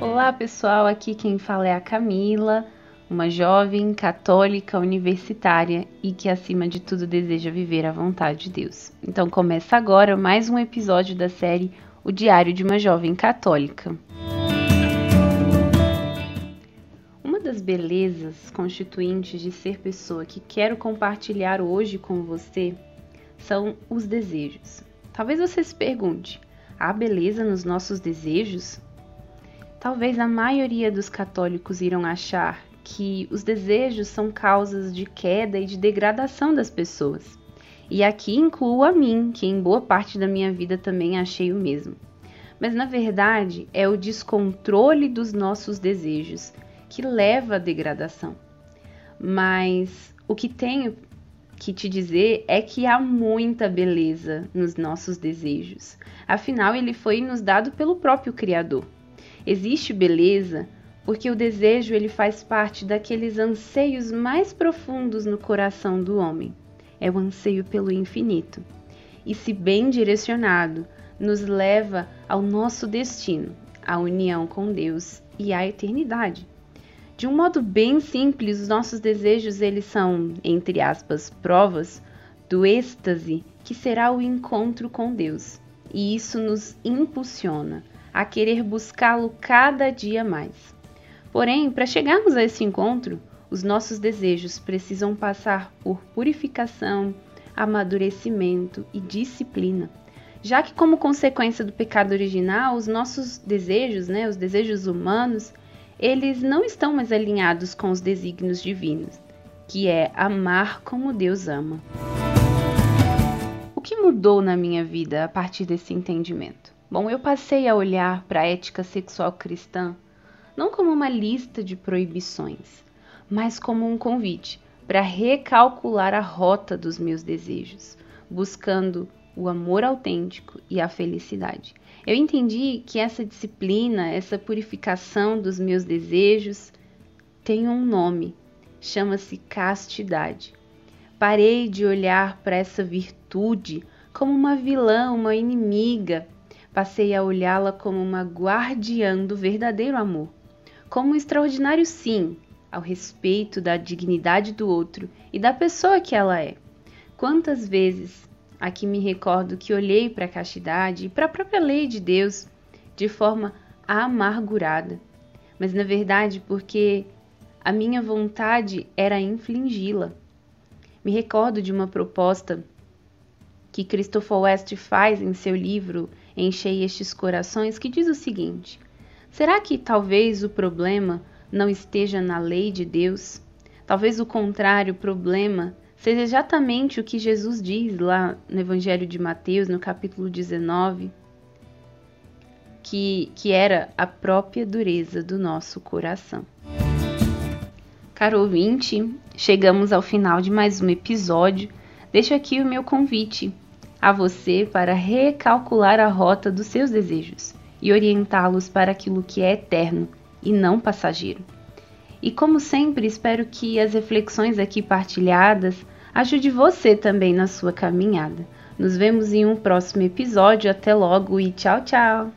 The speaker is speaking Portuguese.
Olá pessoal, aqui quem fala é a Camila, uma jovem católica universitária e que acima de tudo deseja viver a vontade de Deus. Então começa agora mais um episódio da série O Diário de uma Jovem Católica. Uma das belezas constituintes de ser pessoa que quero compartilhar hoje com você são os desejos. Talvez você se pergunte: há beleza nos nossos desejos? Talvez a maioria dos católicos irão achar que os desejos são causas de queda e de degradação das pessoas. E aqui incluo a mim, que em boa parte da minha vida também achei o mesmo. Mas na verdade é o descontrole dos nossos desejos que leva à degradação. Mas o que tenho que te dizer é que há muita beleza nos nossos desejos. Afinal, ele foi nos dado pelo próprio Criador. Existe beleza porque o desejo ele faz parte daqueles anseios mais profundos no coração do homem. É o anseio pelo infinito. E se bem direcionado, nos leva ao nosso destino, a união com Deus e a eternidade. De um modo bem simples, os nossos desejos eles são, entre aspas, provas do êxtase que será o encontro com Deus. E isso nos impulsiona a querer buscá-lo cada dia mais. Porém, para chegarmos a esse encontro, os nossos desejos precisam passar por purificação, amadurecimento e disciplina. Já que, como consequência do pecado original, os nossos desejos, né, os desejos humanos, eles não estão mais alinhados com os desígnios divinos, que é amar como Deus ama. O que mudou na minha vida a partir desse entendimento? Bom, eu passei a olhar para a ética sexual cristã não como uma lista de proibições, mas como um convite para recalcular a rota dos meus desejos, buscando o amor autêntico e a felicidade. Eu entendi que essa disciplina, essa purificação dos meus desejos tem um nome, chama-se castidade. Parei de olhar para essa virtude como uma vilã, uma inimiga. Passei a olhá-la como uma guardiã do verdadeiro amor como um extraordinário sim ao respeito da dignidade do outro e da pessoa que ela é. Quantas vezes aqui me recordo que olhei para a castidade e para a própria lei de Deus de forma amargurada, mas na verdade porque a minha vontade era inflingi-la. Me recordo de uma proposta que Christopher West faz em seu livro Enchei estes corações, que diz o seguinte: Será que talvez o problema não esteja na lei de Deus? Talvez o contrário, o problema seja exatamente o que Jesus diz lá no Evangelho de Mateus, no capítulo 19, que, que era a própria dureza do nosso coração. Caro ouvinte, chegamos ao final de mais um episódio. Deixo aqui o meu convite a você para recalcular a rota dos seus desejos e orientá-los para aquilo que é eterno e não passageiro. E como sempre, espero que as reflexões aqui partilhadas ajude você também na sua caminhada. Nos vemos em um próximo episódio. Até logo e tchau, tchau!